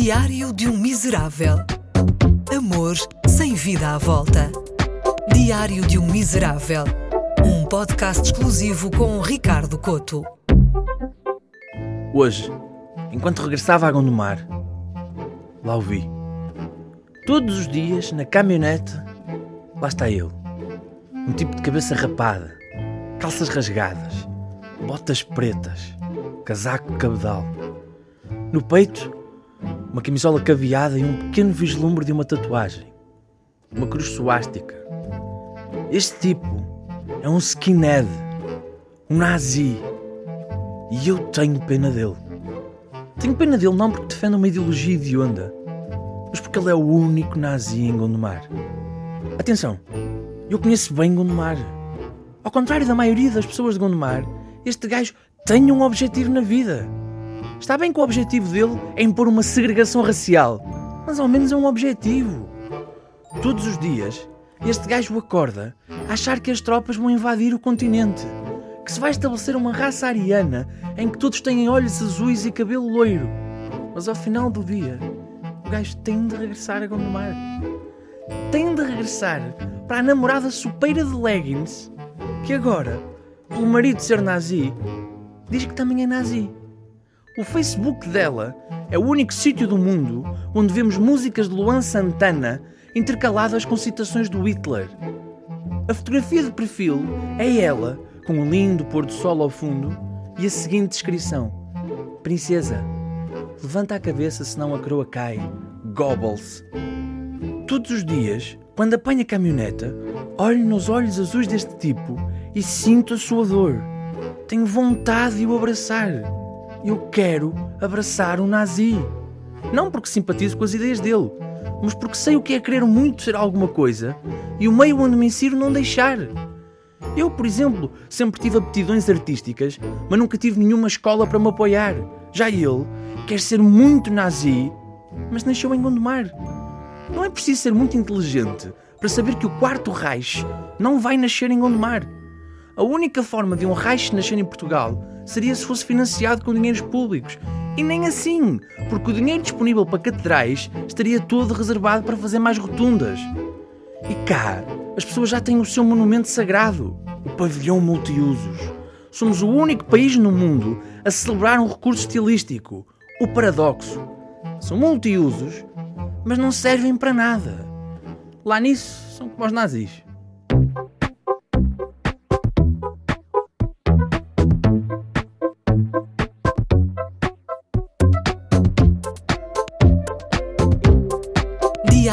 Diário de um Miserável. Amor sem vida à volta. Diário de um Miserável. Um podcast exclusivo com Ricardo Coto. Hoje, enquanto regressava a Gondomar, lá o vi. Todos os dias, na caminhonete, lá está ele. Um tipo de cabeça rapada, calças rasgadas, botas pretas, casaco cabedal. No peito, uma camisola caveada e um pequeno vislumbre de uma tatuagem. Uma cruz suástica. Este tipo é um skinhead, um nazi. E eu tenho pena dele. Tenho pena dele não porque defende uma ideologia hedionda, mas porque ele é o único nazi em Gondomar. Atenção, eu conheço bem Gondomar. Ao contrário da maioria das pessoas de Gondomar, este gajo tem um objetivo na vida. Está bem que o objetivo dele é impor uma segregação racial, mas ao menos é um objetivo. Todos os dias, este gajo acorda a achar que as tropas vão invadir o continente, que se vai estabelecer uma raça ariana em que todos têm olhos azuis e cabelo loiro. Mas ao final do dia, o gajo tem de regressar a Gondomar. Tem de regressar para a namorada supeira de leggings, que agora, pelo marido ser nazi, diz que também é nazi. O Facebook dela é o único sítio do mundo onde vemos músicas de Luan Santana intercaladas com citações do Hitler. A fotografia de perfil é ela, com um lindo pôr do sol ao fundo, e a seguinte descrição: Princesa, levanta a cabeça senão a coroa cai. Gobbles. Todos os dias, quando apanha a caminhoneta, olho nos olhos azuis deste tipo e sinto a sua dor. Tenho vontade de o abraçar eu quero abraçar um nazi. Não porque simpatizo com as ideias dele, mas porque sei o que é querer muito ser alguma coisa e o meio onde me insiro não deixar. Eu, por exemplo, sempre tive aptidões artísticas, mas nunca tive nenhuma escola para me apoiar. Já ele quer ser muito nazi, mas nasceu em Gondomar. Não é preciso ser muito inteligente para saber que o quarto Reich não vai nascer em Gondomar. A única forma de um Reich nascer em Portugal seria se fosse financiado com dinheiros públicos. E nem assim, porque o dinheiro disponível para catedrais estaria todo reservado para fazer mais rotundas. E cá, as pessoas já têm o seu monumento sagrado, o pavilhão multiusos. Somos o único país no mundo a celebrar um recurso estilístico, o paradoxo. São multiusos, mas não servem para nada. Lá nisso, são como os nazis.